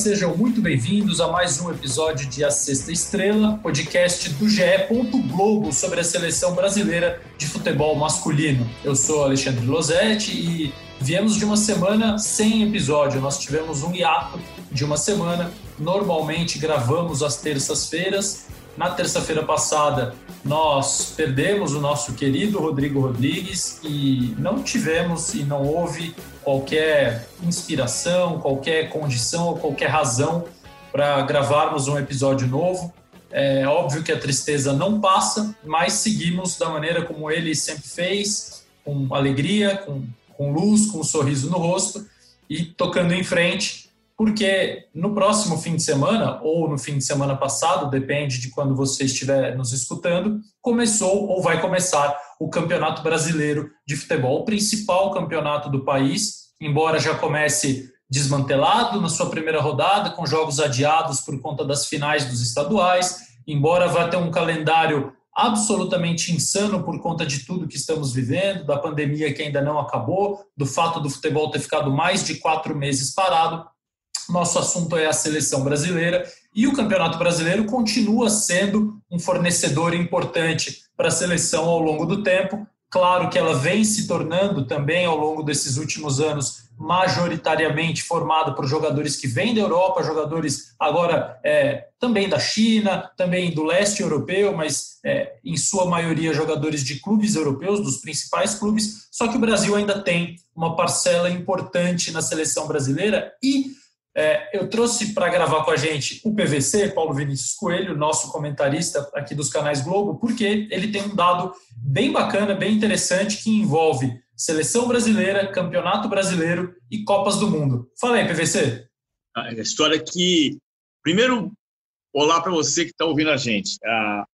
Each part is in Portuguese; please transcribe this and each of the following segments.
Sejam muito bem-vindos a mais um episódio de A Sexta Estrela, podcast do GE. Globo sobre a seleção brasileira de futebol masculino. Eu sou Alexandre Losetti e viemos de uma semana sem episódio. Nós tivemos um hiato de uma semana. Normalmente gravamos às terças-feiras. Na terça-feira passada, nós perdemos o nosso querido Rodrigo Rodrigues e não tivemos e não houve qualquer inspiração, qualquer condição ou qualquer razão para gravarmos um episódio novo. É óbvio que a tristeza não passa, mas seguimos da maneira como ele sempre fez, com alegria, com, com luz, com um sorriso no rosto e tocando em frente, porque no próximo fim de semana, ou no fim de semana passado, depende de quando você estiver nos escutando, começou ou vai começar o Campeonato Brasileiro de Futebol, o principal campeonato do país, embora já comece desmantelado na sua primeira rodada, com jogos adiados por conta das finais dos estaduais, embora vá ter um calendário absolutamente insano por conta de tudo que estamos vivendo, da pandemia que ainda não acabou, do fato do futebol ter ficado mais de quatro meses parado. Nosso assunto é a seleção brasileira e o Campeonato Brasileiro continua sendo um fornecedor importante para a seleção ao longo do tempo. Claro que ela vem se tornando também ao longo desses últimos anos majoritariamente formada por jogadores que vêm da Europa, jogadores agora é, também da China, também do leste europeu, mas é, em sua maioria jogadores de clubes europeus, dos principais clubes. Só que o Brasil ainda tem uma parcela importante na seleção brasileira e é, eu trouxe para gravar com a gente o PVC, Paulo Vinícius Coelho, nosso comentarista aqui dos canais Globo, porque ele tem um dado bem bacana, bem interessante, que envolve seleção brasileira, campeonato brasileiro e Copas do Mundo. Fala aí, PVC. A história que. Primeiro, olá para você que está ouvindo a gente. A,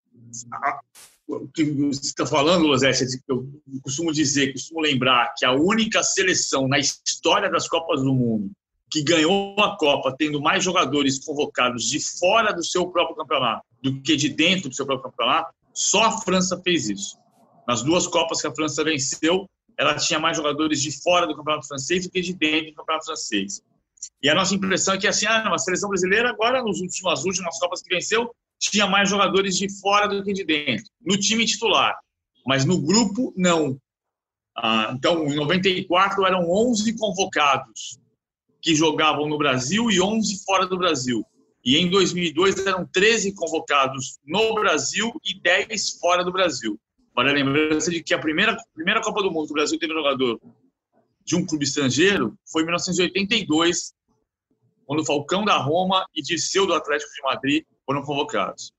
a, o que você está falando, Losete, eu costumo dizer, costumo lembrar que a única seleção na história das Copas do Mundo que ganhou a Copa tendo mais jogadores convocados de fora do seu próprio campeonato do que de dentro do seu próprio campeonato, só a França fez isso. Nas duas Copas que a França venceu, ela tinha mais jogadores de fora do campeonato francês do que de dentro do campeonato francês. E a nossa impressão é que assim, ah, a seleção brasileira agora nos últimos últimas Copas que venceu tinha mais jogadores de fora do que de dentro, no time titular, mas no grupo não. Ah, então, em 94 eram 11 convocados que jogavam no Brasil e 11 fora do Brasil. E em 2002 eram 13 convocados no Brasil e 10 fora do Brasil. Para a lembrança de que a primeira, primeira Copa do Mundo que o Brasil teve jogador de um clube estrangeiro foi em 1982, quando Falcão da Roma e Dirceu do Atlético de Madrid foram convocados.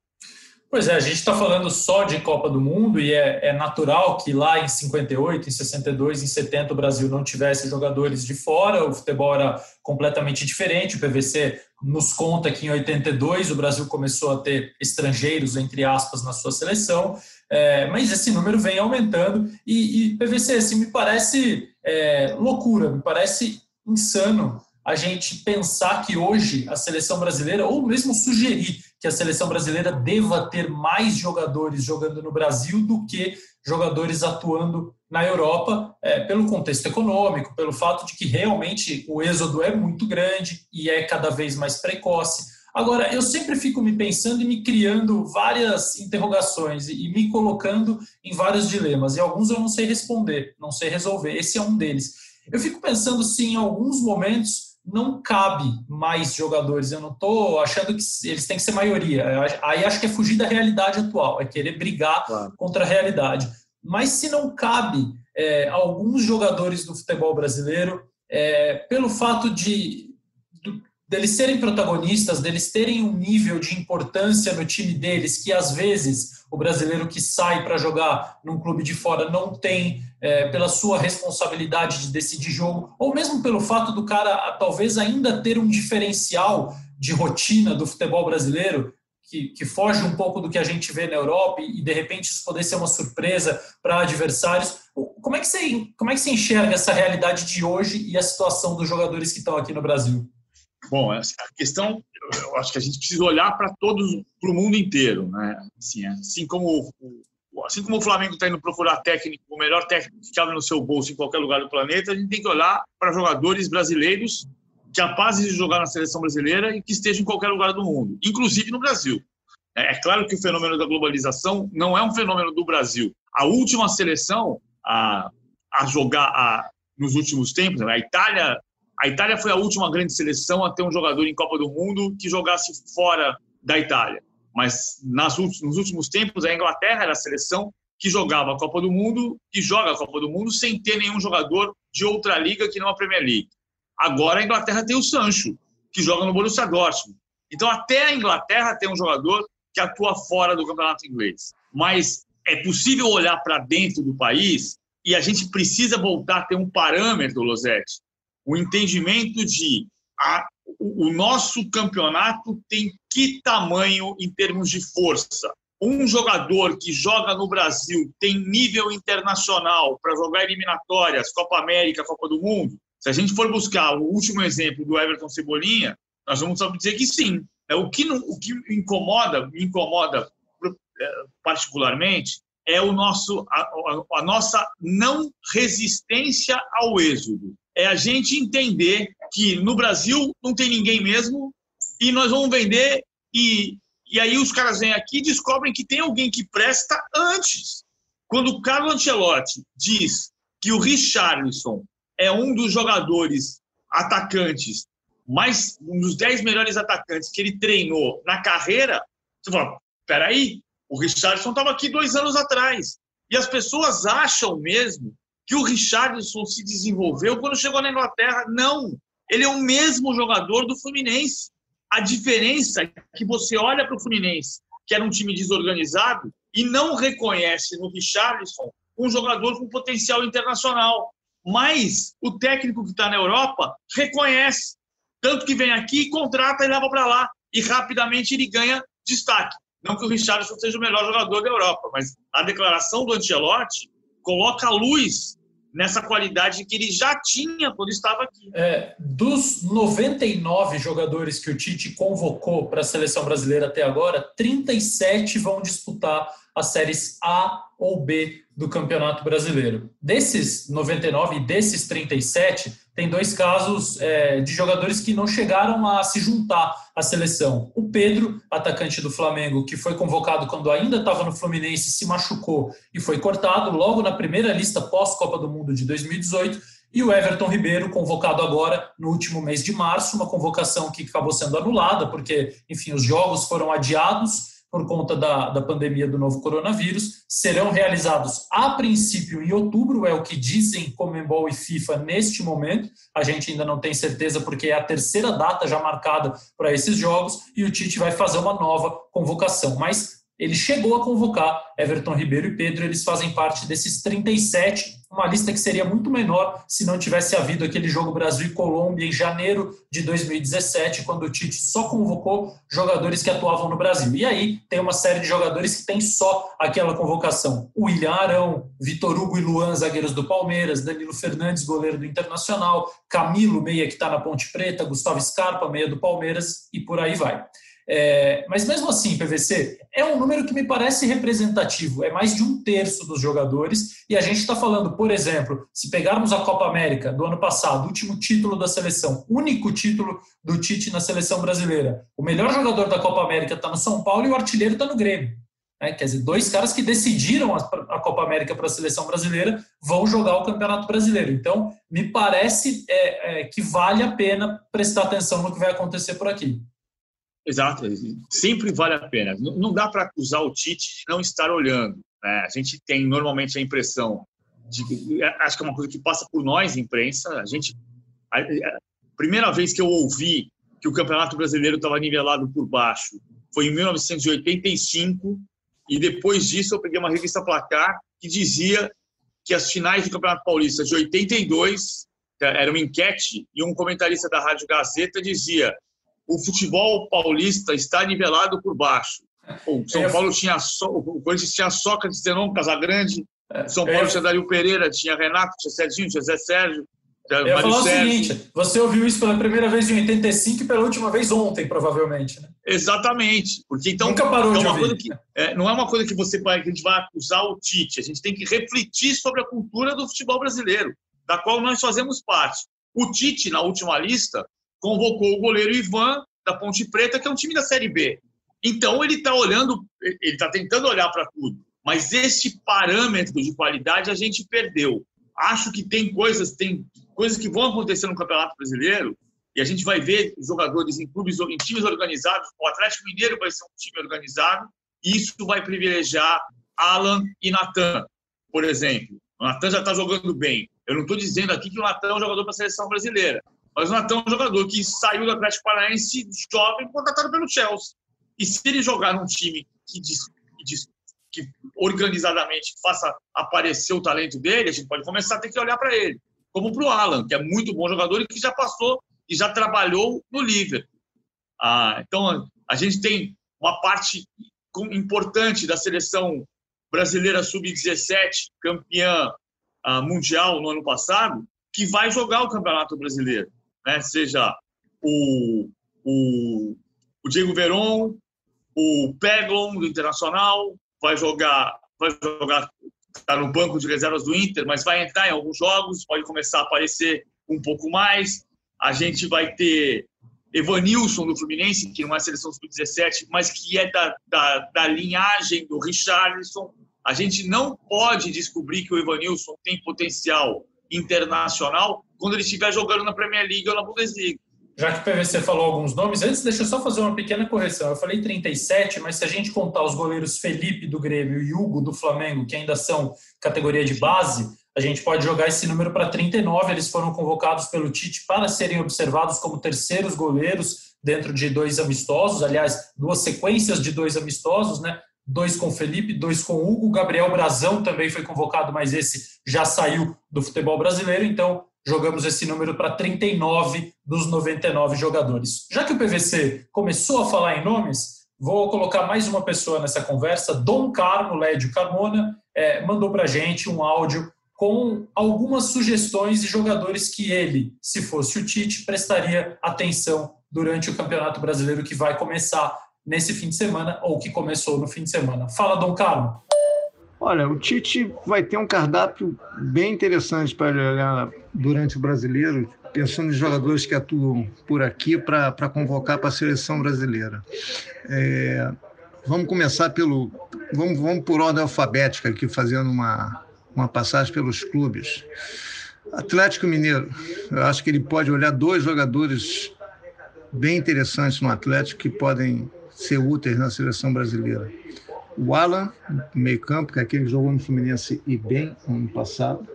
Pois é, a gente está falando só de Copa do Mundo e é, é, natural que lá em 58, em 62, em 70 o Brasil não tivesse jogadores de fora, o futebol era completamente diferente. O PVC nos conta que em 82 o Brasil começou a ter estrangeiros, entre aspas, na sua seleção, é, mas esse número vem aumentando e, e PVC, assim, me parece é, loucura, me parece insano a gente pensar que hoje a seleção brasileira, ou mesmo sugerir que a seleção brasileira deva ter mais jogadores jogando no Brasil do que jogadores atuando na Europa, é, pelo contexto econômico, pelo fato de que realmente o êxodo é muito grande e é cada vez mais precoce. Agora, eu sempre fico me pensando e me criando várias interrogações e me colocando em vários dilemas, e alguns eu não sei responder, não sei resolver. Esse é um deles. Eu fico pensando se em alguns momentos não cabe mais jogadores. Eu não estou achando que eles têm que ser maioria. Aí acho que é fugir da realidade atual, é querer brigar claro. contra a realidade. Mas se não cabe é, alguns jogadores do futebol brasileiro, é, pelo fato de deles serem protagonistas, deles terem um nível de importância no time deles que às vezes o brasileiro que sai para jogar num clube de fora não tem é, pela sua responsabilidade de decidir jogo, ou mesmo pelo fato do cara talvez ainda ter um diferencial de rotina do futebol brasileiro, que, que, foge um pouco do que a gente vê na Europa e, de repente isso poder ser uma surpresa para adversários. Como é, que você, como é que você enxerga essa realidade de hoje e a situação dos jogadores que estão aqui no Brasil? Bom, a questão, eu acho que a gente precisa olhar para todos, para o mundo inteiro, né? Assim, assim como assim como o Flamengo está indo procurar técnico, o melhor técnico que cabe no seu bolso em qualquer lugar do planeta, a gente tem que olhar para jogadores brasileiros capazes de jogar na seleção brasileira e que estejam em qualquer lugar do mundo, inclusive no Brasil. É, é claro que o fenômeno da globalização não é um fenômeno do Brasil. A última seleção a, a jogar a, nos últimos tempos, a Itália, a Itália foi a última grande seleção a ter um jogador em Copa do Mundo que jogasse fora da Itália. Mas nas, nos últimos tempos, a Inglaterra era a seleção que jogava a Copa do Mundo, que joga a Copa do Mundo sem ter nenhum jogador de outra liga que não a Premier League. Agora a Inglaterra tem o Sancho, que joga no Borussia Dortmund. Então até a Inglaterra tem um jogador que atua fora do campeonato inglês. Mas é possível olhar para dentro do país e a gente precisa voltar a ter um parâmetro, Losetti, o entendimento de a, o, nosso campeonato tem que tamanho em termos de força um jogador que joga no Brasil tem nível internacional para jogar eliminatórias, Copa América, Copa do Mundo, se a gente for buscar o último exemplo do Everton Cebolinha, nós vamos dizer que sim. É, o que, o que incomoda, me incomoda é, particularmente, é o nosso, a, a nossa não resistência ao êxodo. É a gente entender que no Brasil não tem ninguém mesmo e nós vamos vender e e aí os caras vêm aqui e descobrem que tem alguém que presta antes. Quando o Carlo Ancelotti diz que o Richarlison é um dos jogadores atacantes, mais um dos dez melhores atacantes que ele treinou na carreira, você fala, peraí, o Richarlison estava aqui dois anos atrás. E as pessoas acham mesmo que o Richarlison se desenvolveu quando chegou na Inglaterra. Não, ele é o mesmo jogador do Fluminense. A diferença é que você olha para o Fluminense, que era um time desorganizado, e não reconhece no Richarlison um jogador com potencial internacional. Mas o técnico que está na Europa reconhece. Tanto que vem aqui, contrata e leva para lá. E rapidamente ele ganha destaque. Não que o Richarlison seja o melhor jogador da Europa, mas a declaração do Ancelotti coloca a luz nessa qualidade que ele já tinha quando estava aqui. É, dos 99 jogadores que o Tite convocou para a seleção brasileira até agora, 37 vão disputar as séries A ou B do Campeonato Brasileiro. Desses 99 e desses 37, tem dois casos é, de jogadores que não chegaram a se juntar à seleção. O Pedro, atacante do Flamengo, que foi convocado quando ainda estava no Fluminense, se machucou e foi cortado logo na primeira lista pós-Copa do Mundo de 2018. E o Everton Ribeiro, convocado agora no último mês de março, uma convocação que acabou sendo anulada, porque, enfim, os jogos foram adiados por conta da, da pandemia do novo coronavírus, serão realizados a princípio em outubro, é o que dizem Comembol e FIFA neste momento. A gente ainda não tem certeza porque é a terceira data já marcada para esses jogos e o Tite vai fazer uma nova convocação. Mas ele chegou a convocar Everton Ribeiro e Pedro, eles fazem parte desses 37 uma lista que seria muito menor se não tivesse havido aquele jogo Brasil e Colômbia em janeiro de 2017, quando o Tite só convocou jogadores que atuavam no Brasil. E aí tem uma série de jogadores que tem só aquela convocação. O William Arão, Vitor Hugo e Luan, zagueiros do Palmeiras, Danilo Fernandes, goleiro do Internacional, Camilo, meia que está na Ponte Preta, Gustavo Scarpa, meia do Palmeiras, e por aí vai. É, mas mesmo assim, PVC, é um número que me parece representativo, é mais de um terço dos jogadores, e a gente está falando, por exemplo, se pegarmos a Copa América do ano passado, último título da seleção, único título do Tite na seleção brasileira, o melhor jogador da Copa América está no São Paulo e o artilheiro está no Grêmio. É, quer dizer, dois caras que decidiram a, a Copa América para a seleção brasileira vão jogar o Campeonato Brasileiro. Então, me parece é, é, que vale a pena prestar atenção no que vai acontecer por aqui. Exato, sempre vale a pena. Não dá para acusar o Tite não estar olhando. Né? A gente tem normalmente a impressão de, acho que é uma coisa que passa por nós, imprensa. A gente, a, a primeira vez que eu ouvi que o Campeonato Brasileiro estava nivelado por baixo foi em 1985 e depois disso eu peguei uma revista Placar que dizia que as finais do Campeonato Paulista de 82 era uma enquete e um comentarista da Rádio Gazeta dizia o futebol paulista está nivelado por baixo. O São é. Paulo tinha so, o Corinthians tinha Sócrates, Zenon, Casagrande, é. São Paulo é. tinha Dario Pereira, tinha Renato, tinha Serginho, tinha Zé Sérgio. Eu ia falar o seguinte: você ouviu isso pela primeira vez em 85 e pela última vez ontem, provavelmente. Né? Exatamente. Porque então. Nunca parou é de ouvir. Que, é, não é uma coisa que você que a gente vai acusar o Tite. A gente tem que refletir sobre a cultura do futebol brasileiro, da qual nós fazemos parte. O Tite, na última lista, convocou o goleiro Ivan, da Ponte Preta, que é um time da Série B. Então, ele está olhando, ele está tentando olhar para tudo. Mas esse parâmetro de qualidade a gente perdeu. Acho que tem coisas, tem coisas que vão acontecer no Campeonato Brasileiro e a gente vai ver jogadores em clubes, em times organizados. O Atlético Mineiro vai ser um time organizado e isso vai privilegiar Alan e Natan, por exemplo. O Natan já está jogando bem. Eu não estou dizendo aqui que o Natan é um jogador para a seleção brasileira, mas o Natan é um jogador que saiu do Atlético Paranaense jovem, contratado pelo Chelsea. E se ele jogar num time que, diz, que, diz, que organizadamente faça aparecer o talento dele, a gente pode começar a ter que olhar para ele. Como para o Alan, que é muito bom jogador e que já passou e já trabalhou no Liverpool. Ah, então, a gente tem uma parte importante da seleção brasileira sub-17, campeã uh, mundial no ano passado, que vai jogar o Campeonato Brasileiro. Né? Seja o, o, o Diego Veron, o Peglon do Internacional, vai jogar, vai jogar, está no banco de reservas do Inter, mas vai entrar em alguns jogos, pode começar a aparecer um pouco mais. A gente vai ter Evanilson do Fluminense, que não é seleção sub-17, mas que é da, da, da linhagem do Richarlison. A gente não pode descobrir que o Evanilson tem potencial internacional quando ele estiver jogando na Premier League ou na Bundesliga. Já que o PVC falou alguns nomes, antes deixa eu só fazer uma pequena correção. Eu falei 37, mas se a gente contar os goleiros Felipe do Grêmio e Hugo do Flamengo, que ainda são categoria de base, a gente pode jogar esse número para 39. Eles foram convocados pelo Tite para serem observados como terceiros goleiros dentro de dois amistosos, aliás, duas sequências de dois amistosos, né? Dois com Felipe, dois com Hugo. Gabriel Brazão também foi convocado, mas esse já saiu do futebol brasileiro, então jogamos esse número para 39 dos 99 jogadores. Já que o PVC começou a falar em nomes, vou colocar mais uma pessoa nessa conversa. Dom Carmo Lédio Carmona é, mandou para a gente um áudio com algumas sugestões de jogadores que ele, se fosse o Tite, prestaria atenção durante o Campeonato Brasileiro que vai começar nesse fim de semana ou que começou no fim de semana. Fala, Dom Carlos. Olha, o Tite vai ter um cardápio bem interessante para olhar durante o brasileiro, pensando em jogadores que atuam por aqui para convocar para a seleção brasileira. É, vamos começar pelo. Vamos, vamos por ordem alfabética aqui, fazendo uma, uma passagem pelos clubes. Atlético Mineiro, eu acho que ele pode olhar dois jogadores bem interessantes no Atlético que podem ser úteis na seleção brasileira. O Alan, meio campo, que é aquele que jogou no Fluminense e bem ano passado,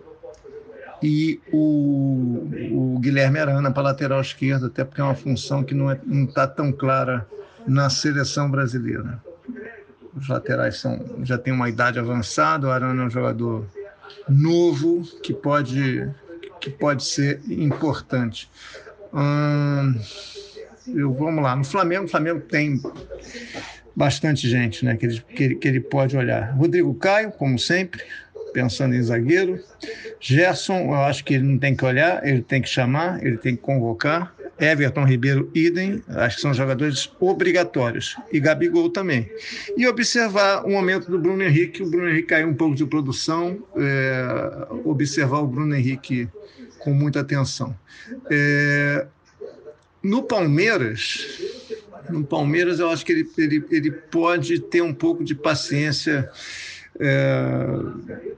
e o, o Guilherme Arana para lateral esquerda, até porque é uma função que não está não tá tão clara na seleção brasileira. Os laterais são, já têm uma idade avançada, o Arana é um jogador novo que pode, que pode ser importante. Hum, eu, vamos lá, no Flamengo, o Flamengo tem bastante gente né, que, ele, que, ele, que ele pode olhar. Rodrigo Caio, como sempre, pensando em zagueiro. Gerson, eu acho que ele não tem que olhar, ele tem que chamar, ele tem que convocar. Everton Ribeiro, idem, acho que são jogadores obrigatórios. E Gabigol também. E observar o momento do Bruno Henrique, o Bruno Henrique caiu um pouco de produção, é, observar o Bruno Henrique com muita atenção. É, no Palmeiras, no Palmeiras eu acho que ele, ele, ele pode ter um pouco de paciência é,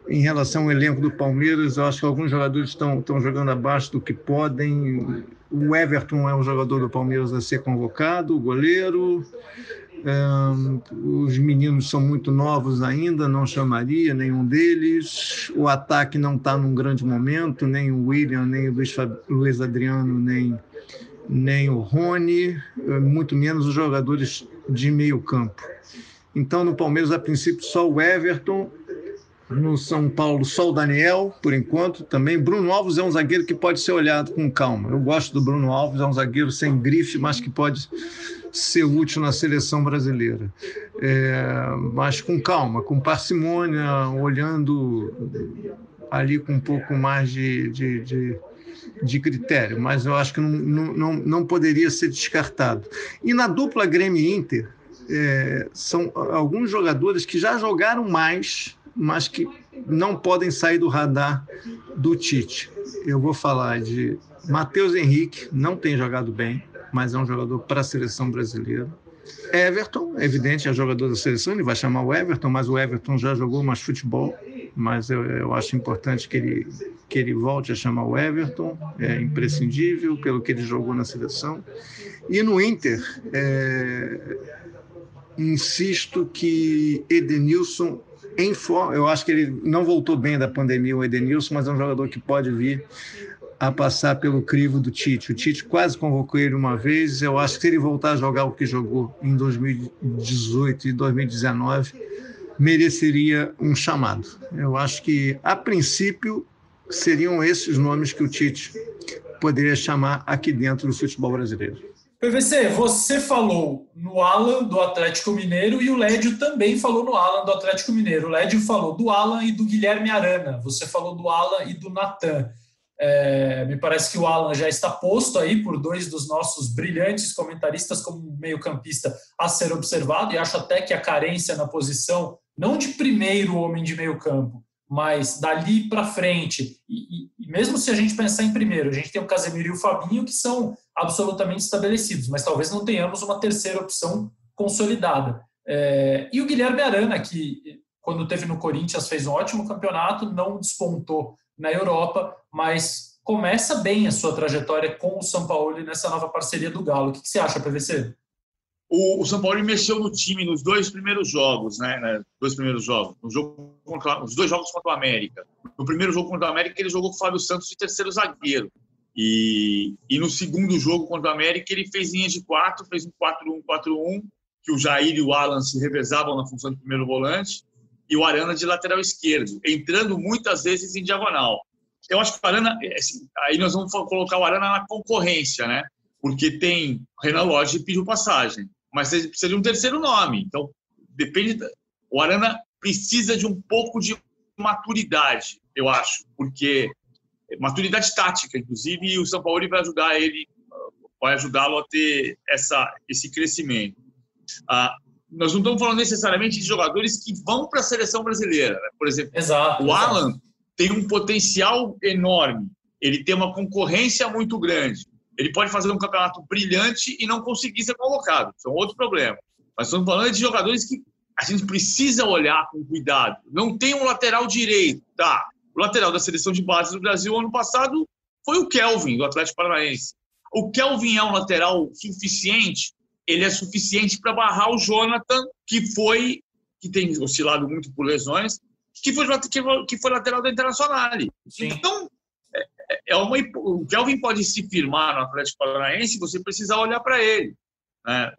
em relação ao elenco do Palmeiras, eu acho que alguns jogadores estão, estão jogando abaixo do que podem. O Everton é um jogador do Palmeiras a ser convocado, o goleiro. É, os meninos são muito novos ainda, não chamaria nenhum deles. O ataque não está num grande momento, nem o William, nem o Luiz, Luiz Adriano, nem, nem o Rony, é, muito menos os jogadores de meio campo. Então, no Palmeiras, a princípio, só o Everton. No São Paulo, só o Daniel, por enquanto, também. Bruno Alves é um zagueiro que pode ser olhado com calma. Eu gosto do Bruno Alves, é um zagueiro sem grife, mas que pode ser útil na seleção brasileira. É, mas com calma, com parcimônia, olhando ali com um pouco mais de, de, de, de critério. Mas eu acho que não, não, não poderia ser descartado. E na dupla Grêmio Inter, é, são alguns jogadores que já jogaram mais mas que não podem sair do radar do Tite. Eu vou falar de Matheus Henrique, não tem jogado bem, mas é um jogador para a seleção brasileira. Everton, evidente, é jogador da seleção, ele vai chamar o Everton, mas o Everton já jogou mais futebol, mas eu, eu acho importante que ele, que ele volte a chamar o Everton, é imprescindível pelo que ele jogou na seleção. E no Inter, é, insisto que Edenilson em forma, eu acho que ele não voltou bem da pandemia, o Edenilson, mas é um jogador que pode vir a passar pelo crivo do Tite. O Tite quase convocou ele uma vez. Eu acho que se ele voltar a jogar o que jogou em 2018 e 2019, mereceria um chamado. Eu acho que, a princípio, seriam esses nomes que o Tite poderia chamar aqui dentro do futebol brasileiro. PVC, você falou no Alan do Atlético Mineiro e o Lédio também falou no Alan do Atlético Mineiro. O Lédio falou do Alan e do Guilherme Arana. Você falou do Alan e do Natan. É, me parece que o Alan já está posto aí por dois dos nossos brilhantes comentaristas como meio-campista a ser observado, e acho até que a carência na posição, não de primeiro homem de meio-campo, mas dali para frente, e, e, mesmo se a gente pensar em primeiro, a gente tem o Casemiro e o Fabinho que são absolutamente estabelecidos, mas talvez não tenhamos uma terceira opção consolidada. É, e o Guilherme Arana, que quando teve no Corinthians fez um ótimo campeonato, não despontou na Europa, mas começa bem a sua trajetória com o São Paulo nessa nova parceria do Galo. O que, você acha, PVC? O, o São Paulo mexeu no time nos dois primeiros jogos, né? né dois primeiros jogos. No jogo contra, os dois jogos contra o América. No primeiro jogo contra o América, ele jogou com o Fábio Santos de terceiro zagueiro. E, e no segundo jogo contra o América, ele fez linha de quatro, fez um 4-1-4-1, que o Jair e o Alan se revezavam na função de primeiro volante e o Arana de lateral esquerdo, entrando muitas vezes em diagonal. Eu acho que o Arana, é, assim, aí nós vamos colocar o Arana na concorrência, né? Porque tem Renan Lodge pediu passagem, mas precisa de um terceiro nome. Então, depende. Da, o Arana precisa de um pouco de maturidade, eu acho, porque maturidade tática, inclusive, e o São Paulo vai ajudar ele, vai ajudá-lo a ter essa, esse crescimento. Ah, nós não estamos falando necessariamente de jogadores que vão para a seleção brasileira. Né? Por exemplo, exato, o Alan exato. tem um potencial enorme, ele tem uma concorrência muito grande. Ele pode fazer um campeonato brilhante e não conseguir ser convocado. Isso é um outro problema. Mas estamos falando de jogadores que a gente precisa olhar com cuidado. Não tem um lateral direito, tá? O lateral da seleção de base do Brasil ano passado foi o Kelvin, do Atlético Paranaense. O Kelvin é um lateral suficiente ele é suficiente para barrar o Jonathan, que foi, que tem oscilado muito por lesões, que foi, que foi lateral da Internacional. Então, é, é, uma, o Kelvin pode se firmar no Atlético Paranaense, você precisa olhar para ele. Né?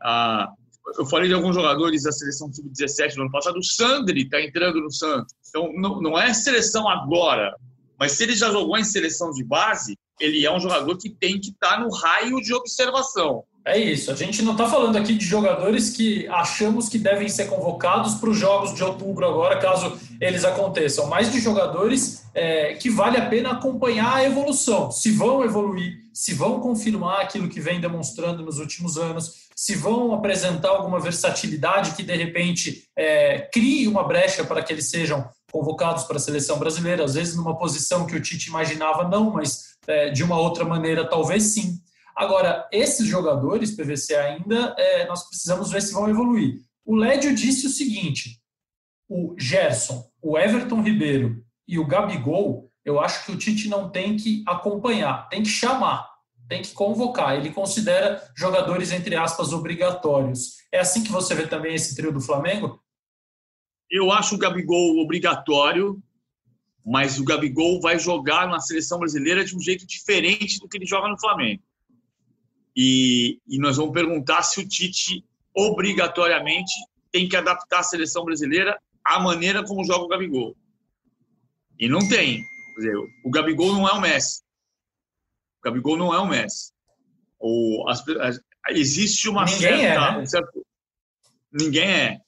Eu falei de alguns jogadores da seleção sub-17 do ano passado, o Sandri está entrando no Santos. Então, não, não é seleção agora, mas se ele já jogou em seleção de base, ele é um jogador que tem que estar tá no raio de observação. É isso. A gente não está falando aqui de jogadores que achamos que devem ser convocados para os jogos de outubro agora, caso eles aconteçam, mas de jogadores é, que vale a pena acompanhar a evolução. Se vão evoluir, se vão confirmar aquilo que vem demonstrando nos últimos anos, se vão apresentar alguma versatilidade que de repente é, crie uma brecha para que eles sejam convocados para a seleção brasileira, às vezes numa posição que o Tite imaginava não, mas é, de uma outra maneira talvez sim. Agora, esses jogadores, PVC ainda, é, nós precisamos ver se vão evoluir. O Lédio disse o seguinte: o Gerson, o Everton Ribeiro e o Gabigol, eu acho que o Tite não tem que acompanhar, tem que chamar, tem que convocar. Ele considera jogadores, entre aspas, obrigatórios. É assim que você vê também esse trio do Flamengo? Eu acho o Gabigol obrigatório, mas o Gabigol vai jogar na seleção brasileira de um jeito diferente do que ele joga no Flamengo. E, e nós vamos perguntar se o Tite obrigatoriamente tem que adaptar a seleção brasileira à maneira como joga o Gabigol. E não tem. Dizer, o Gabigol não é o Messi. O Gabigol não é o Messi. O, as, as, existe uma Ninguém certa, é, né? um certo, Ninguém é.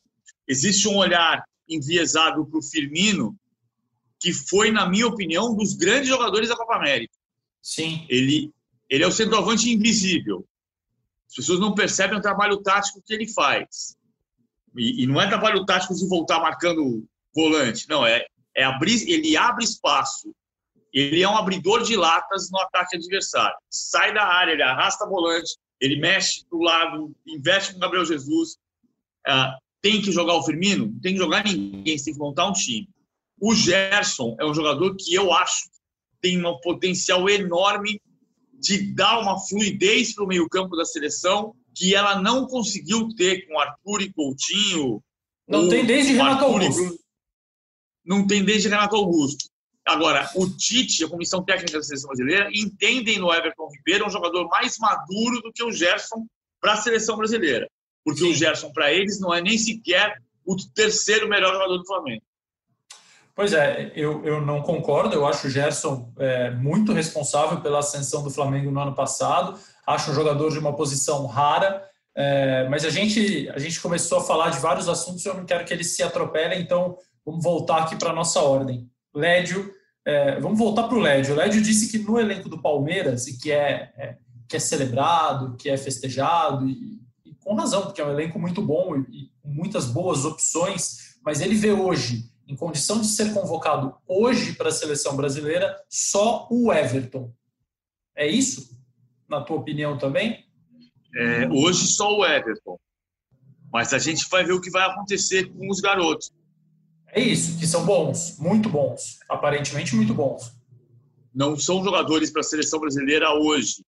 Existe um olhar enviesado para o Firmino, que foi, na minha opinião, um dos grandes jogadores da Copa América. Sim. Ele, ele é o centroavante invisível. As pessoas não percebem o trabalho tático que ele faz. E, e não é trabalho tático de voltar marcando volante. Não, é, é abrir, ele abre espaço. Ele é um abridor de latas no ataque adversário. Sai da área, ele arrasta volante, ele mexe do lado, investe com o Gabriel Jesus. Ah, tem que jogar o Firmino? Tem que jogar ninguém, tem que montar um time. O Gerson é um jogador que eu acho tem um potencial enorme de dar uma fluidez para o meio-campo da seleção que ela não conseguiu ter com Arthur e Coutinho. Não tem desde Renato Augusto. Não tem desde Renato Augusto. Agora, o Tite, a comissão técnica da seleção brasileira, entendem no Everton Ribeiro um jogador mais maduro do que o Gerson para a seleção brasileira. Porque Sim. o Gerson, para eles, não é nem sequer o terceiro melhor jogador do Flamengo. Pois é, eu, eu não concordo. Eu acho o Gerson é, muito responsável pela ascensão do Flamengo no ano passado. Acho um jogador de uma posição rara. É, mas a gente, a gente começou a falar de vários assuntos e eu não quero que eles se atropelem, então vamos voltar aqui para a nossa ordem. Lédio, é, vamos voltar para o Lédio. O Lédio disse que no elenco do Palmeiras, e que é, é, que é celebrado, que é festejado, e, e, com razão, porque é um elenco muito bom e, com muitas boas opções, mas ele vê hoje em condição de ser convocado hoje para a seleção brasileira, só o Everton. É isso? Na tua opinião também? É, hoje só o Everton. Mas a gente vai ver o que vai acontecer com os garotos. É isso, que são bons, muito bons, aparentemente muito bons. Não são jogadores para a seleção brasileira hoje,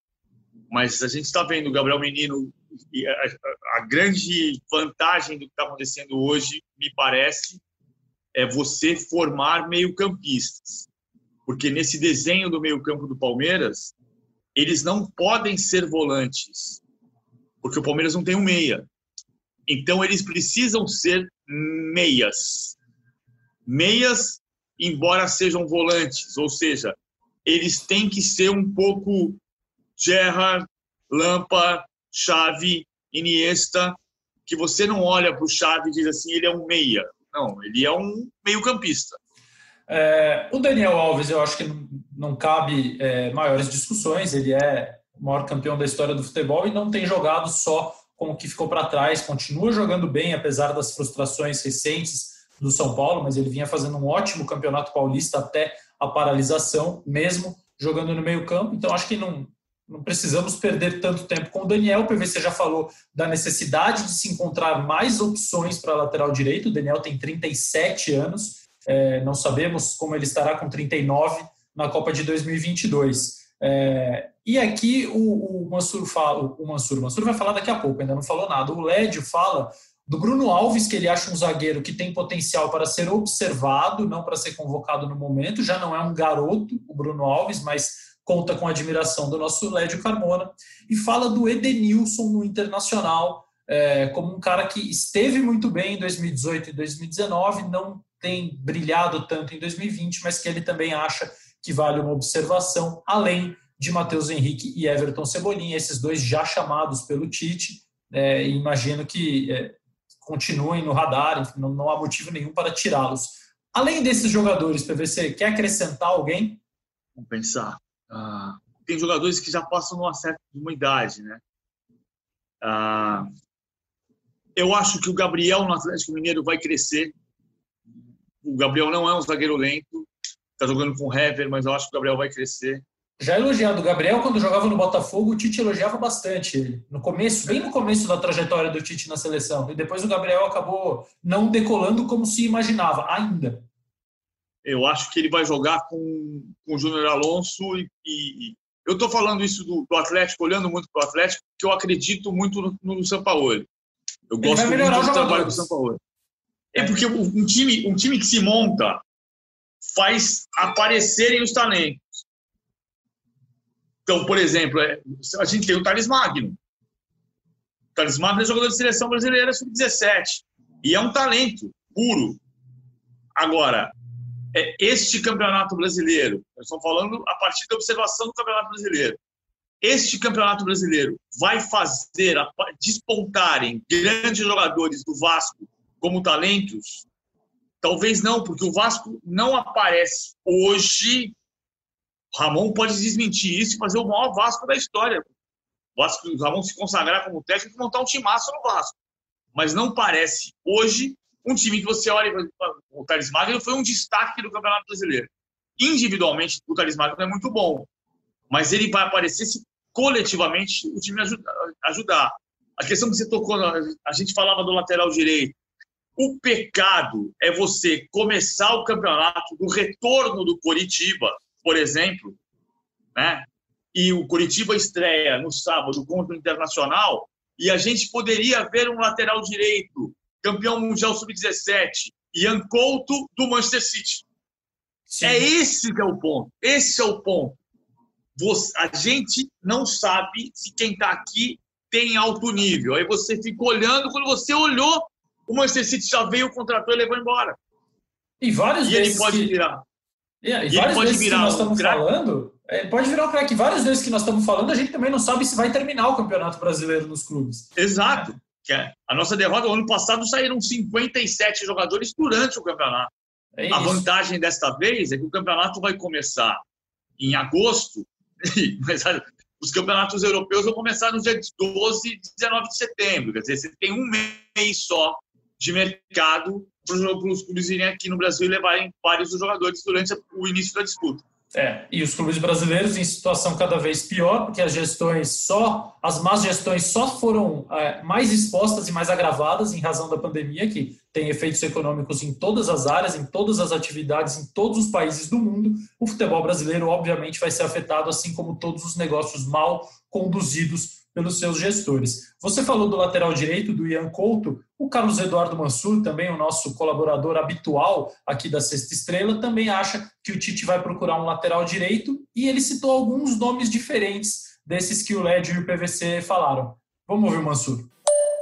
mas a gente está vendo o Gabriel Menino e a, a, grande vantagem do que está acontecendo hoje, me parece, é você formar meio-campistas. Porque nesse desenho do meio-campo do Palmeiras, eles não podem ser volantes, porque o Palmeiras não tem um meia. Então eles precisam ser meias. Meias, embora sejam volantes, ou seja, eles têm que ser um pouco Gerrard, Lampa, Chave, Iniesta, que você não olha para o Chave e diz assim, ele é um meia. Não, ele é um meio-campista. É, o Daniel Alves, eu acho que não, não cabe é, maiores discussões. Ele é o maior campeão da história do futebol e não tem jogado só com o que ficou para trás. Continua jogando bem, apesar das frustrações recentes do São Paulo, mas ele vinha fazendo um ótimo campeonato paulista até a paralisação, mesmo jogando no meio-campo. Então, acho que não, não precisamos perder tanto tempo com o Daniel. O PVC já falou da necessidade de se encontrar mais opções para lateral direito. O Daniel tem 37 anos, é, não sabemos como ele estará com 39 na Copa de 2022. É, e aqui o, o Mansur fala, o Mansur, o Mansur vai falar daqui a pouco, ainda não falou nada. O Lédio fala do Bruno Alves, que ele acha um zagueiro que tem potencial para ser observado, não para ser convocado no momento. Já não é um garoto, o Bruno Alves, mas conta com a admiração do nosso Lédio Carmona, e fala do Edenilson no Internacional, é, como um cara que esteve muito bem em 2018 e 2019, não tem brilhado tanto em 2020, mas que ele também acha que vale uma observação, além de Matheus Henrique e Everton Cebolinha, esses dois já chamados pelo Tite, é, imagino que é, continuem no radar, enfim, não, não há motivo nenhum para tirá-los. Além desses jogadores, PVC, quer acrescentar alguém? Vamos pensar. Ah, tem jogadores que já passam numa certa uma idade, né? Ah, eu acho que o Gabriel no Atlético Mineiro vai crescer. O Gabriel não é um zagueiro lento, está jogando com o Hever, mas eu acho que o Gabriel vai crescer. Já elogiado o Gabriel quando jogava no Botafogo, o Tite elogiava bastante ele. No começo, bem no começo da trajetória do Tite na seleção. E depois o Gabriel acabou não decolando como se imaginava, ainda eu acho que ele vai jogar com, com o Júnior Alonso e, e eu estou falando isso do, do, Atlético, olhando muito para o Atlético, porque eu acredito muito no, no São Paulo. Eu ele gosto muito do trabalho do São Paulo. É porque um time, um time que se monta faz aparecerem os talentos. Então, por exemplo, é, a gente tem o Thales Magno. O Thales Magno é jogador de seleção brasileira sub-17 e é um talento puro. Agora, é este campeonato brasileiro, nós estamos falando a partir da observação do campeonato brasileiro, este campeonato brasileiro vai fazer despontarem grandes jogadores do Vasco como talentos? Talvez não, porque o Vasco não aparece hoje. Ramon pode desmentir isso e fazer o maior Vasco da história. O Vasco, o Ramon se consagrar como técnico e montar um timaço no Vasco. Mas não parece hoje um time que você olha e fala, Thales Magno foi um destaque do Campeonato Brasileiro. Individualmente, o Thales Magno é muito bom, mas ele vai aparecer se coletivamente o time ajudar. A questão que você tocou, a gente falava do lateral direito. O pecado é você começar o campeonato do retorno do Coritiba, por exemplo, né? E o Coritiba estreia no sábado contra o Internacional, e a gente poderia ver um lateral direito, campeão mundial sub-17, Ian Couto do Manchester City. Sim. É esse que é o ponto. Esse é o ponto. Você, a gente não sabe se quem está aqui tem alto nível. Aí você fica olhando, quando você olhou, o Manchester City já veio, contratou e levou embora. E vários e ele pode que... virar. Yeah, e, e vários desses que nós estamos falando, é, pode virar o craque. Vários desses que nós estamos falando, a gente também não sabe se vai terminar o Campeonato Brasileiro nos clubes. Exato. É. A nossa derrota, no ano passado, saíram 57 jogadores durante o campeonato. É a vantagem desta vez é que o campeonato vai começar em agosto, mas os campeonatos europeus vão começar no dia 12 e 19 de setembro. Quer dizer, você tem um mês só de mercado para os clubes virem aqui no Brasil e levarem vários jogadores durante o início da disputa. É, e os clubes brasileiros em situação cada vez pior, porque as gestões só, as más gestões só foram é, mais expostas e mais agravadas em razão da pandemia, que tem efeitos econômicos em todas as áreas, em todas as atividades, em todos os países do mundo. O futebol brasileiro, obviamente, vai ser afetado, assim como todos os negócios mal conduzidos pelos seus gestores. Você falou do lateral direito, do Ian Couto, o Carlos Eduardo Mansur, também o nosso colaborador habitual aqui da Sexta Estrela, também acha que o Tite vai procurar um lateral direito e ele citou alguns nomes diferentes desses que o LED e o PVC falaram. Vamos ouvir o Mansur.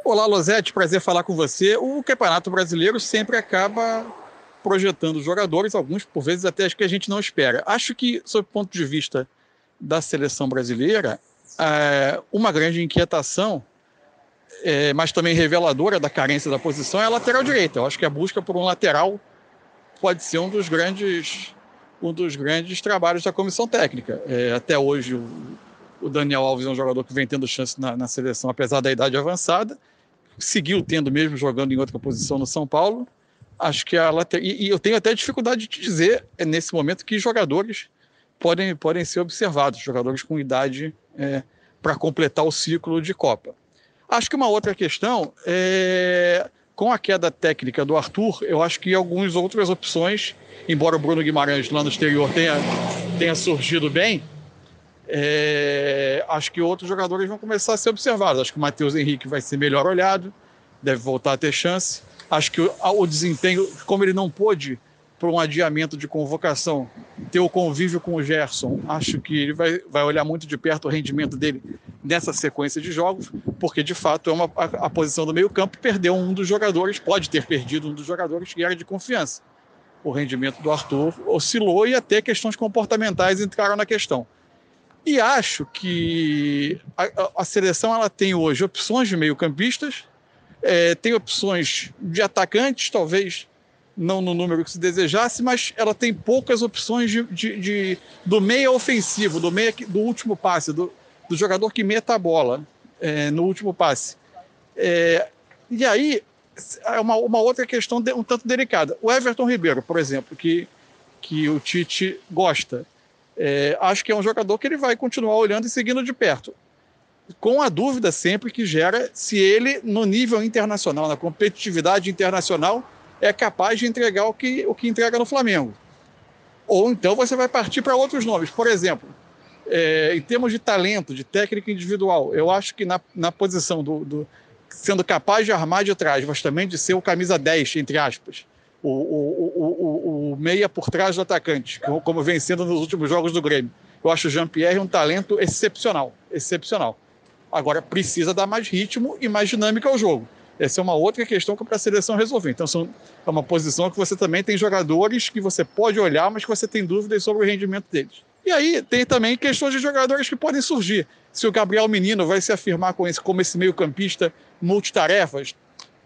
Olá, Losete, prazer falar com você. O Campeonato Brasileiro sempre acaba projetando jogadores, alguns por vezes até que a gente não espera. Acho que, sob o ponto de vista da seleção brasileira, é, uma grande inquietação, é, mas também reveladora da carência da posição, é a lateral direita. Eu acho que a busca por um lateral pode ser um dos grandes, um dos grandes trabalhos da comissão técnica. É, até hoje, o, o, Daniel Alves é um jogador que vem tendo chance na, na seleção, apesar da idade avançada. Seguiu tendo, mesmo jogando em outra posição no São Paulo. Acho que a lateral. E, e eu tenho até dificuldade de dizer, é, nesse momento, que jogadores podem, podem ser observados, jogadores com idade é, para completar o ciclo de Copa. Acho que uma outra questão é com a queda técnica do Arthur, eu acho que algumas outras opções, embora o Bruno Guimarães lá no exterior tenha, tenha surgido bem, é, acho que outros jogadores vão começar a ser observados. Acho que o Matheus Henrique vai ser melhor olhado, deve voltar a ter chance. Acho que o, o desempenho, como ele não pôde por um adiamento de convocação, ter o convívio com o Gerson, acho que ele vai, vai olhar muito de perto o rendimento dele nessa sequência de jogos, porque de fato é uma, a, a posição do meio-campo perdeu um dos jogadores, pode ter perdido um dos jogadores que era de confiança. O rendimento do Arthur oscilou e até questões comportamentais entraram na questão. E acho que a, a, seleção ela tem hoje opções de meio-campistas, é, tem opções de atacantes, talvez não no número que se desejasse, mas ela tem poucas opções de, de, de do meia ofensivo, do meia do último passe, do, do jogador que meta a bola é, no último passe. É, e aí é uma, uma outra questão de, um tanto delicada. O Everton Ribeiro, por exemplo, que, que o Tite gosta, é, acho que é um jogador que ele vai continuar olhando e seguindo de perto. Com a dúvida sempre que gera se ele, no nível internacional, na competitividade internacional, é capaz de entregar o que, o que entrega no Flamengo. Ou então você vai partir para outros nomes. Por exemplo, é, em termos de talento, de técnica individual, eu acho que na, na posição do, do, sendo capaz de armar de trás, mas também de ser o camisa 10, entre aspas, o, o, o, o meia por trás do atacante, como vem sendo nos últimos jogos do Grêmio. Eu acho o Jean-Pierre um talento excepcional, excepcional. Agora precisa dar mais ritmo e mais dinâmica ao jogo. Essa é uma outra questão que é para a seleção resolver. Então, são, é uma posição que você também tem jogadores que você pode olhar, mas que você tem dúvidas sobre o rendimento deles. E aí tem também questões de jogadores que podem surgir. Se o Gabriel Menino vai se afirmar com esse, como esse meio-campista multitarefas,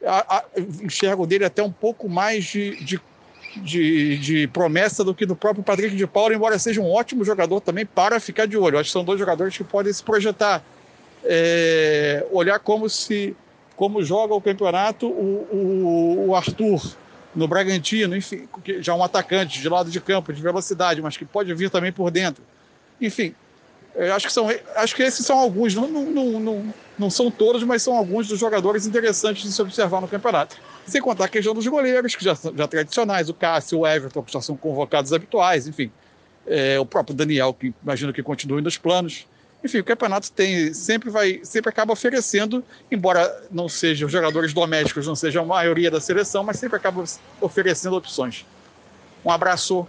a, a, enxergo dele até um pouco mais de, de, de, de, promessa do que do próprio Patrick de Paula, embora seja um ótimo jogador também para ficar de olho. Acho que são dois jogadores que podem se projetar, é, olhar como se como joga o campeonato, o, o, o Arthur no Bragantino, enfim, já um atacante de lado de campo, de velocidade, mas que pode vir também por dentro. Enfim, acho que, são, acho que esses são alguns, não, não, não, não são todos, mas são alguns dos jogadores interessantes de se observar no campeonato. Sem contar a questão dos goleiros, que já são já tradicionais, o Cássio, o Everton, que já são convocados habituais, enfim. É, o próprio Daniel, que imagino que continue nos planos. Enfim, o campeonato tem sempre vai sempre acaba oferecendo, embora não sejam jogadores domésticos, não seja a maioria da seleção, mas sempre acaba oferecendo opções. Um abraço.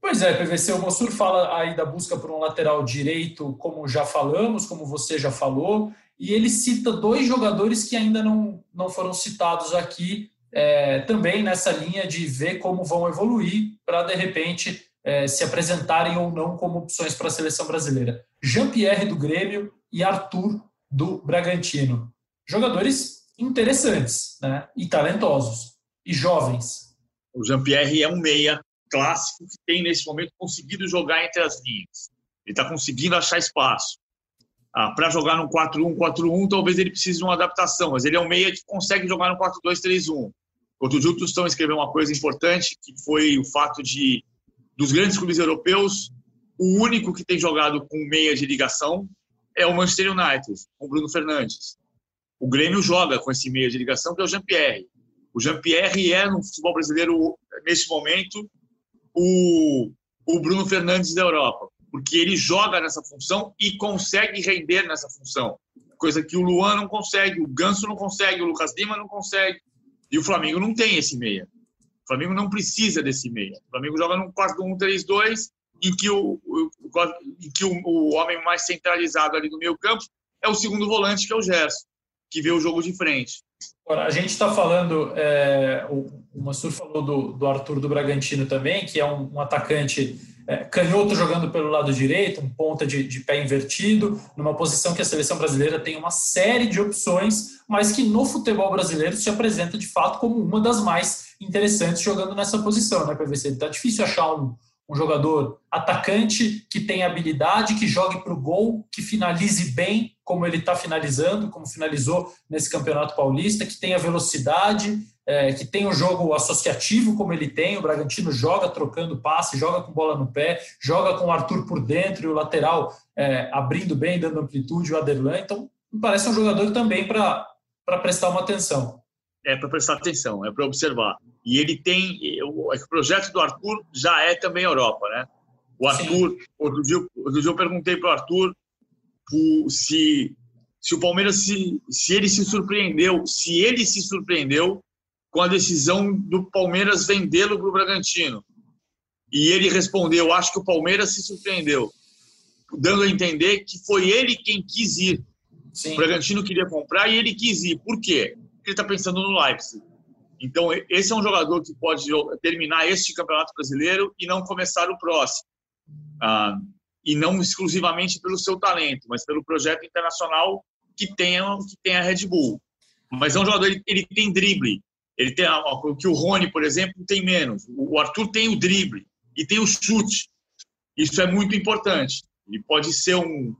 Pois é, PVC, o Mossur fala aí da busca por um lateral direito, como já falamos, como você já falou, e ele cita dois jogadores que ainda não, não foram citados aqui, é, também nessa linha de ver como vão evoluir para, de repente, é, se apresentarem ou não como opções para a seleção brasileira. Jean-Pierre do Grêmio e Arthur do Bragantino. Jogadores interessantes né? e talentosos, e jovens. O Jean-Pierre é um meia clássico que tem, nesse momento, conseguido jogar entre as linhas. Ele está conseguindo achar espaço. Ah, para jogar no 4-1, 4-1, talvez ele precise de uma adaptação, mas ele é um meia que consegue jogar no 4-2-3-1. Outro dia o Tostão escreveu uma coisa importante, que foi o fato de dos grandes clubes europeus, o único que tem jogado com meia de ligação é o Manchester United, com o Bruno Fernandes. O Grêmio joga com esse meia de ligação, que é o Jean-Pierre. O Jean-Pierre é, no futebol brasileiro, nesse momento, o, o Bruno Fernandes da Europa, porque ele joga nessa função e consegue render nessa função. Coisa que o Luan não consegue, o Ganso não consegue, o Lucas Lima não consegue. E o Flamengo não tem esse meia. Flamengo não precisa desse meia. O Flamengo joga num 4-1-3-2, em que, o, o, em que o, o, homem mais centralizado ali no meio campo é o segundo volante, que é o Gerson, que vê o jogo de frente. Agora, a gente está falando, é, o, o Mansur falou do, do Arthur do Bragantino também, que é um, um atacante é, canhoto jogando pelo lado direito, um ponta de, de, pé invertido, numa posição que a seleção brasileira tem uma série de opções, mas que no futebol brasileiro se apresenta de fato como uma das mais interessantes jogando nessa posição, né, PVC? Tá difícil achar um, um jogador atacante que tenha habilidade, que jogue para o gol, que finalize bem, como ele está finalizando, como finalizou nesse Campeonato Paulista, que tenha velocidade, é, que tem um jogo associativo como ele tem, o Bragantino joga trocando passe, joga com bola no pé, joga com o Arthur por dentro e o lateral é, abrindo bem, dando amplitude, o Aderlan. Então, me parece um jogador também para prestar uma atenção. É para prestar atenção, é para observar. E ele tem. O, o projeto do Arthur já é também Europa, né? O Arthur, outro dia, outro dia eu perguntei para o Arthur se, se o Palmeiras, se, se ele se surpreendeu, se ele se surpreendeu com a decisão do Palmeiras vendê-lo para o Bragantino. E ele respondeu: Acho que o Palmeiras se surpreendeu, dando a entender que foi ele quem quis ir. Sim. O Bragantino queria comprar e ele quis ir. Por quê? Porque ele está pensando no Leipzig. Então, esse é um jogador que pode terminar este campeonato brasileiro e não começar o próximo. Ah, e não exclusivamente pelo seu talento, mas pelo projeto internacional que tem, que tem a Red Bull. Mas é um jogador, ele, ele tem drible, ele tem o que o Rony, por exemplo, tem menos. O Arthur tem o drible e tem o chute. Isso é muito importante. Ele pode ser um,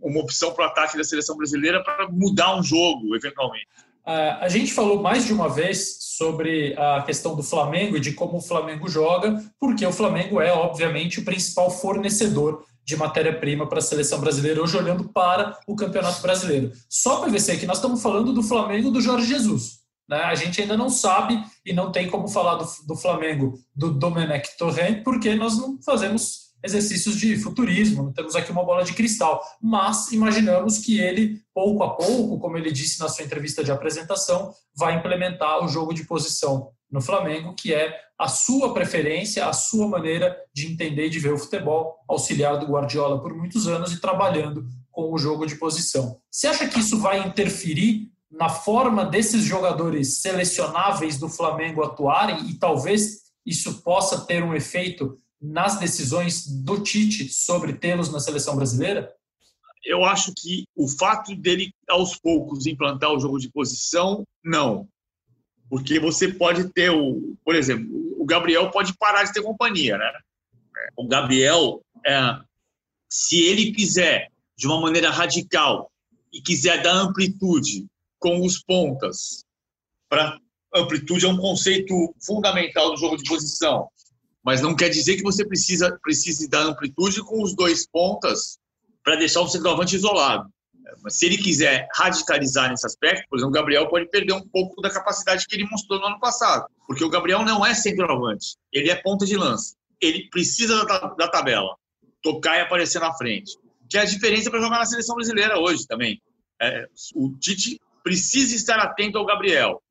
uma opção para o ataque da seleção brasileira para mudar um jogo, eventualmente. A gente falou mais de uma vez sobre a questão do Flamengo e de como o Flamengo joga, porque o Flamengo é, obviamente, o principal fornecedor de matéria-prima para a seleção brasileira, hoje olhando para o Campeonato Brasileiro. Só para ver se aqui nós estamos falando do Flamengo do Jorge Jesus. Né? A gente ainda não sabe e não tem como falar do, do Flamengo do Domenech Torrent, porque nós não fazemos exercícios de futurismo, não temos aqui uma bola de cristal, mas imaginamos que ele, pouco a pouco, como ele disse na sua entrevista de apresentação, vai implementar o jogo de posição no Flamengo, que é a sua preferência, a sua maneira de entender e de ver o futebol, auxiliar do Guardiola por muitos anos e trabalhando com o jogo de posição. Você acha que isso vai interferir na forma desses jogadores selecionáveis do Flamengo atuarem e talvez isso possa ter um efeito nas decisões do Tite sobre tê-los na seleção brasileira? Eu acho que o fato dele, aos poucos, implantar o jogo de posição, não. Porque você pode ter o. Por exemplo, o Gabriel pode parar de ter companhia, né? O Gabriel, é, se ele quiser, de uma maneira radical, e quiser dar amplitude com os pontas para amplitude é um conceito fundamental do jogo de posição, mas não quer dizer que você precisa precise dar amplitude com os dois pontas para deixar o centroavante isolado. Mas se ele quiser radicalizar nesse aspecto, por exemplo, o Gabriel pode perder um pouco da capacidade que ele mostrou no ano passado, porque o Gabriel não é centroavante, ele é ponta de lança. Ele precisa da, da tabela, tocar e aparecer na frente. Que é a diferença para jogar na seleção brasileira hoje também. É, o Tite precisa estar atento ao Gabriel,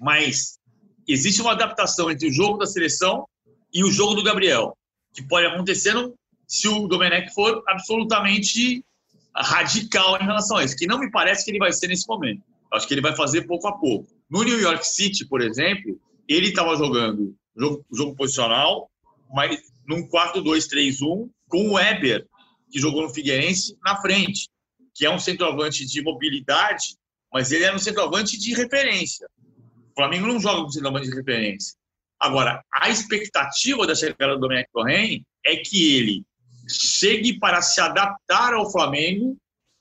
mas existe uma adaptação entre o jogo da seleção e o jogo do Gabriel, que pode acontecer se o Domenech for absolutamente radical em relação a isso, que não me parece que ele vai ser nesse momento. Acho que ele vai fazer pouco a pouco. No New York City, por exemplo, ele estava jogando jogo, jogo posicional, mas num 4-2-3-1 com o Weber, que jogou no Figueirense, na frente, que é um centroavante de mobilidade, mas ele é um centroavante de referência. O Flamengo não joga com centroavante de referência. Agora, a expectativa da chegada do Domenico Torren é que ele chegue para se adaptar ao Flamengo,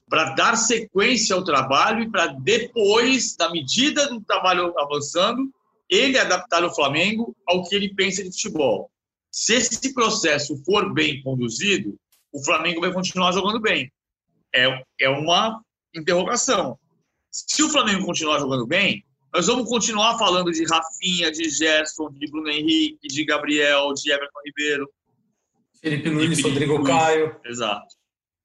para dar sequência ao trabalho e para depois, na medida do trabalho avançando, ele adaptar o Flamengo ao que ele pensa de futebol. Se esse processo for bem conduzido, o Flamengo vai continuar jogando bem. É, é uma interrogação. Se o Flamengo continuar jogando bem, nós vamos continuar falando de Rafinha, de Gerson, de Bruno Henrique, de Gabriel, de Everton Ribeiro. Felipe Luiz, Rodrigo Luiz. Caio. Exato.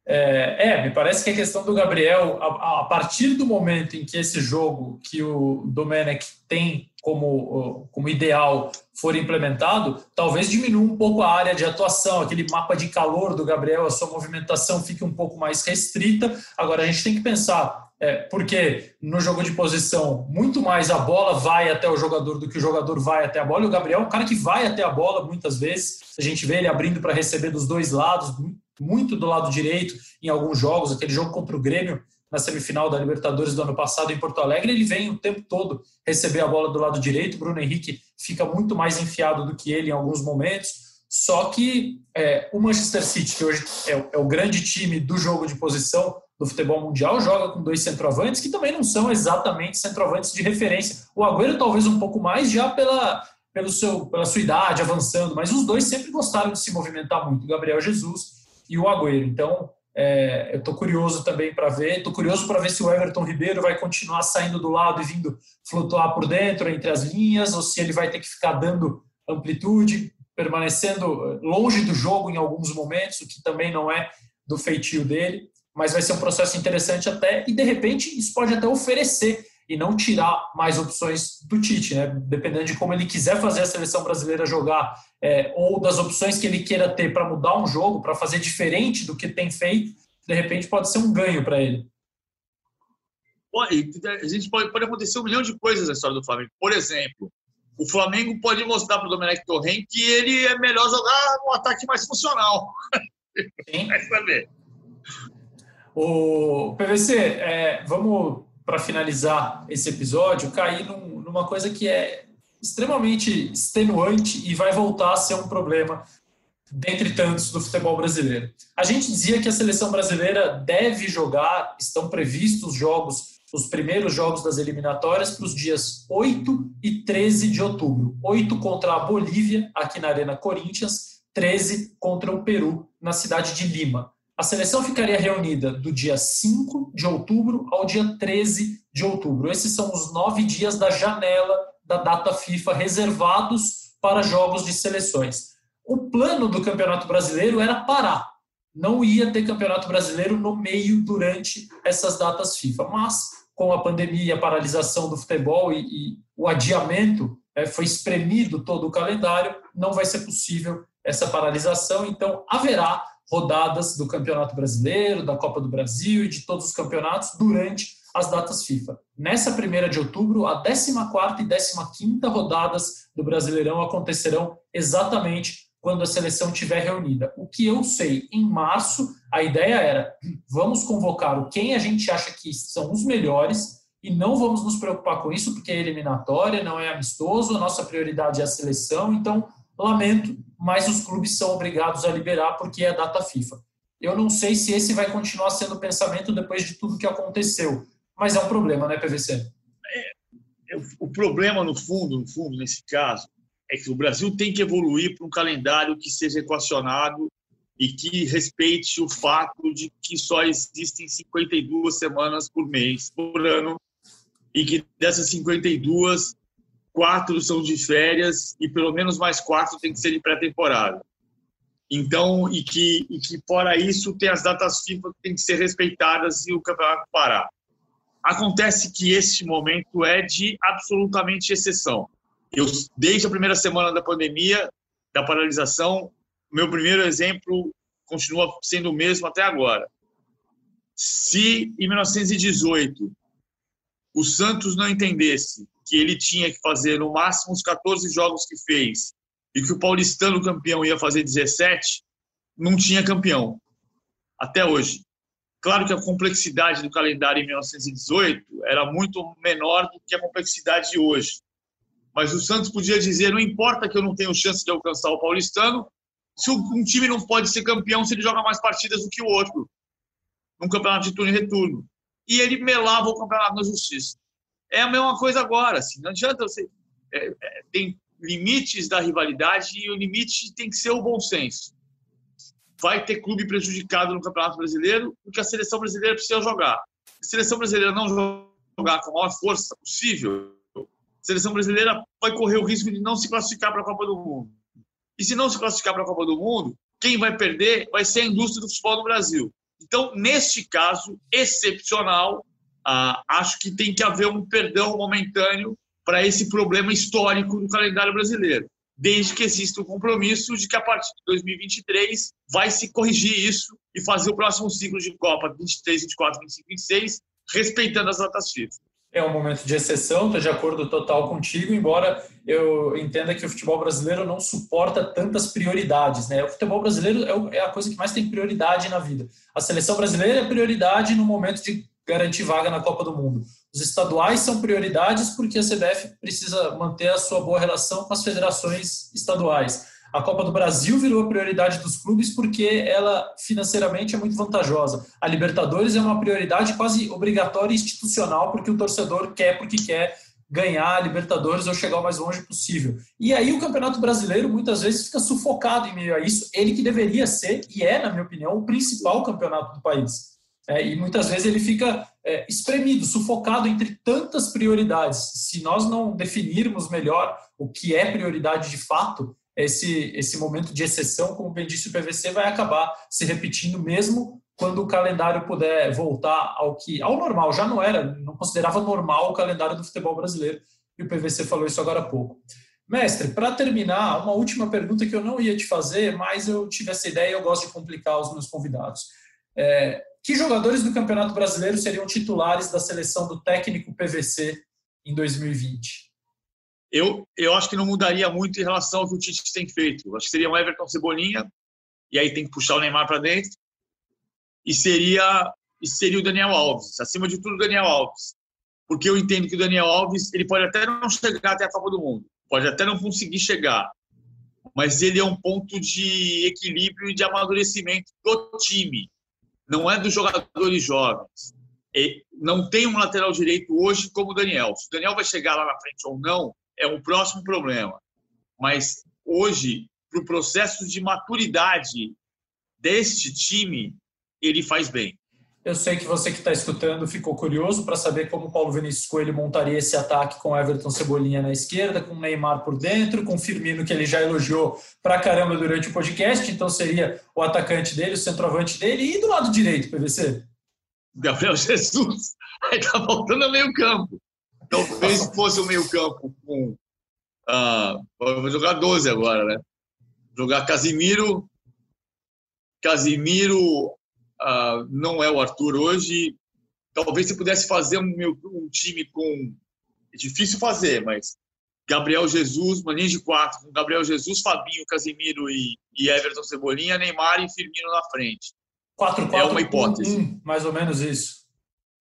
É, é, me parece que a questão do Gabriel, a, a, partir do momento em que esse jogo que o Domenech tem como, como ideal for implementado, talvez diminua um pouco a área de atuação, aquele mapa de calor do Gabriel, a sua movimentação fique um pouco mais restrita. Agora, a gente tem que pensar, é, porque no jogo de posição, muito mais a bola vai até o jogador do que o jogador vai até a bola, e o Gabriel é um cara que vai até a bola muitas vezes, a gente vê ele abrindo para receber dos dois lados, muito do lado direito em alguns jogos, aquele jogo contra o Grêmio na semifinal da Libertadores do ano passado em Porto Alegre, ele vem o tempo todo receber a bola do lado direito, Bruno Henrique fica muito mais enfiado do que ele em alguns momentos, só que é, o Manchester City, que hoje é, é o grande time do jogo de posição do futebol mundial, joga com dois centroavantes que também não são exatamente centroavantes de referência. O Agüero talvez um pouco mais já pela, pelo seu, pela sua idade avançando, mas os dois sempre gostaram de se movimentar muito, o Gabriel Jesus e o Agüero. Então, é, eu estou curioso também para ver. Estou curioso para ver se o Everton Ribeiro vai continuar saindo do lado e vindo flutuar por dentro entre as linhas, ou se ele vai ter que ficar dando amplitude, permanecendo longe do jogo em alguns momentos, o que também não é do feitio dele. Mas vai ser um processo interessante até, e de repente isso pode até oferecer e não tirar mais opções do Tite, né? Dependendo de como ele quiser fazer a seleção brasileira jogar, é, ou das opções que ele queira ter para mudar um jogo, para fazer diferente do que tem feito, de repente pode ser um ganho para ele. A gente pode, pode acontecer um milhão de coisas na história do Flamengo. Por exemplo, o Flamengo pode mostrar para o Domenech Torren que ele é melhor jogar um ataque mais funcional. Vai saber. O PVC, é, vamos para finalizar esse episódio, cair num, numa coisa que é extremamente extenuante e vai voltar a ser um problema dentre tantos do futebol brasileiro. A gente dizia que a seleção brasileira deve jogar, estão previstos jogos, os primeiros jogos das eliminatórias para os dias 8 e 13 de outubro. 8 contra a Bolívia, aqui na Arena Corinthians, 13 contra o Peru, na cidade de Lima. A seleção ficaria reunida do dia 5 de outubro ao dia 13 de outubro. Esses são os nove dias da janela da data FIFA reservados para jogos de seleções. O plano do Campeonato Brasileiro era parar. Não ia ter Campeonato Brasileiro no meio durante essas datas FIFA. Mas, com a pandemia a paralisação do futebol e, e o adiamento, é, foi espremido todo o calendário, não vai ser possível essa paralisação. Então, haverá rodadas do Campeonato Brasileiro, da Copa do Brasil e de todos os campeonatos durante as datas FIFA. Nessa primeira de outubro, a 14 e 15 rodadas do Brasileirão acontecerão exatamente quando a seleção estiver reunida. O que eu sei, em março, a ideia era: vamos convocar quem a gente acha que são os melhores e não vamos nos preocupar com isso, porque é eliminatória, não é amistoso, a nossa prioridade é a seleção, então lamento, mas os clubes são obrigados a liberar porque é data FIFA. Eu não sei se esse vai continuar sendo o pensamento depois de tudo que aconteceu, mas é um problema, né, PVC? É, o problema, no fundo, no fundo, nesse caso, é que o Brasil tem que evoluir para um calendário que seja equacionado e que respeite o fato de que só existem 52 semanas por mês, por ano, e que dessas 52, quatro são de férias e pelo menos mais quatro tem que ser de pré-temporada. Então, e que, e que fora isso, tem as datas FIFA que têm que ser respeitadas e o campeonato parar. Acontece que este momento é de absolutamente exceção. Eu, desde a primeira semana da pandemia, da paralisação, meu primeiro exemplo continua sendo o mesmo até agora. Se em 1918 o Santos não entendesse que ele tinha que fazer no máximo os 14 jogos que fez e que o paulistano campeão ia fazer 17, não tinha campeão. Até hoje. Claro que a complexidade do calendário em 1918 era muito menor do que a complexidade de hoje. Mas o Santos podia dizer: não importa que eu não tenho chance de alcançar o paulistano, se um time não pode ser campeão se ele joga mais partidas do que o outro, num campeonato de turno e retorno. E ele melava o campeonato na justiça. É a mesma coisa agora. Assim, não adianta você. É, é, tem limites da rivalidade e o limite tem que ser o bom senso. Vai ter clube prejudicado no Campeonato Brasileiro porque a seleção brasileira precisa jogar. Se a seleção brasileira não jogar com a maior força possível, a seleção brasileira vai correr o risco de não se classificar para a Copa do Mundo. E se não se classificar para a Copa do Mundo, quem vai perder vai ser a indústria do futebol no Brasil. Então, neste caso excepcional, ah, acho que tem que haver um perdão momentâneo para esse problema histórico do calendário brasileiro, desde que exista o compromisso de que a partir de 2023 vai se corrigir isso e fazer o próximo ciclo de Copa 23, 24, 25, 26, respeitando as datas FIFA. É um momento de exceção, estou de acordo total contigo, embora eu entenda que o futebol brasileiro não suporta tantas prioridades. Né? O futebol brasileiro é, é a coisa que mais tem prioridade na vida. A seleção brasileira é prioridade no momento de garantir vaga na Copa do Mundo. Os estaduais são prioridades porque a CBF precisa manter a sua boa relação com as federações estaduais. A Copa do Brasil virou a prioridade dos clubes porque ela financeiramente é muito vantajosa. A Libertadores é uma prioridade quase obrigatória institucional porque o torcedor quer porque quer ganhar a Libertadores ou chegar o mais longe possível. E aí o Campeonato Brasileiro muitas vezes fica sufocado em meio a isso. Ele que deveria ser e é, na minha opinião, o principal campeonato do país. É, e muitas vezes ele fica é, espremido, sufocado entre tantas prioridades. Se nós não definirmos melhor o que é prioridade de fato, esse, esse momento de exceção, como bem disse o PVC, vai acabar se repetindo mesmo quando o calendário puder voltar ao que ao normal. Já não era, não considerava normal o calendário do futebol brasileiro. E o PVC falou isso agora há pouco. Mestre, para terminar, uma última pergunta que eu não ia te fazer, mas eu tive essa ideia e eu gosto de complicar os meus convidados. É, que jogadores do Campeonato Brasileiro seriam titulares da seleção do técnico PVC em 2020? Eu, eu acho que não mudaria muito em relação ao que o Tite tem feito. Acho que seria um Everton Cebolinha, e aí tem que puxar o Neymar para dentro, e seria, e seria o Daniel Alves. Acima de tudo, o Daniel Alves. Porque eu entendo que o Daniel Alves ele pode até não chegar até a Copa do Mundo, pode até não conseguir chegar, mas ele é um ponto de equilíbrio e de amadurecimento do time não é dos jogadores jovens. E não tem um lateral direito hoje como o Daniel. Se o Daniel vai chegar lá na frente ou não, é um próximo problema. Mas hoje, para o processo de maturidade deste time, ele faz bem. Eu sei que você que está escutando ficou curioso para saber como o Paulo Vinícius Coelho montaria esse ataque com Everton Cebolinha na esquerda, com Neymar por dentro, com Firmino, que ele já elogiou pra caramba durante o podcast, então seria o atacante dele, o centroavante dele, e do lado direito, PVC? Gabriel Jesus. Aí tá faltando meio campo. Talvez fosse o meio campo com... Uh, vou jogar 12 agora, né? Jogar Casimiro, Casimiro, uh, não é o Arthur hoje. Talvez se pudesse fazer um, um time com. É difícil fazer, mas Gabriel Jesus, uma linha de quatro, com Gabriel Jesus, Fabinho, Casimiro e, e Everton Cebolinha, Neymar e Firmino na frente. 4, 4, é uma hipótese. 1, 1, mais ou menos isso.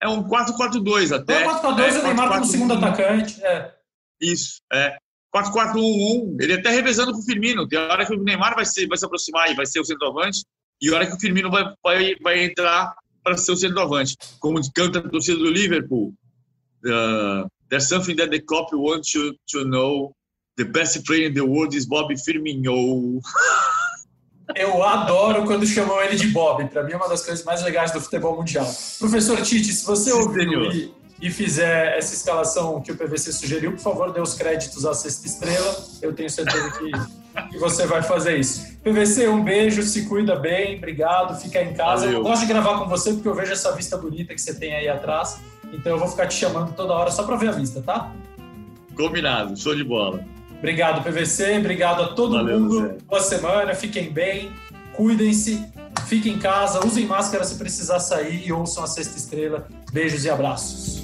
É um 4-4-2 até. É 4-4-2 é, o Neymar como segundo atacante. É. Isso, é. 4-4-1-1. Ele até revezando com o Firmino. Tem hora que o Neymar vai, ser, vai se aproximar e vai ser o centroavante. E a hora que o Firmino vai, vai, vai entrar para ser o centroavante. Como canta a torcida do Liverpool, uh, There's something that the copy wants you to know. The best player in the world is Bob Firmino. Eu adoro quando chamam ele de Bob. Para mim é uma das coisas mais legais do futebol mundial. Professor Tite, se você Sim, ouviu e, e, fizer essa escalação que o PVC sugeriu, por favor, dê os créditos à sexta estrela. Eu tenho certeza que, que você vai fazer isso. PVC, um beijo, se cuida bem, obrigado, fica em casa. Valeu. Eu gosto de gravar com você porque eu vejo essa vista bonita que você tem aí atrás. Então eu vou ficar te chamando toda hora só para ver a vista, tá? Combinado, show de bola. Obrigado, PVC. Obrigado a todo Valeu, mundo. Zé. Boa semana. Fiquem bem. Cuidem-se. Fiquem em casa. Usem máscara se precisar sair e ouçam a sexta estrela. Beijos e abraços.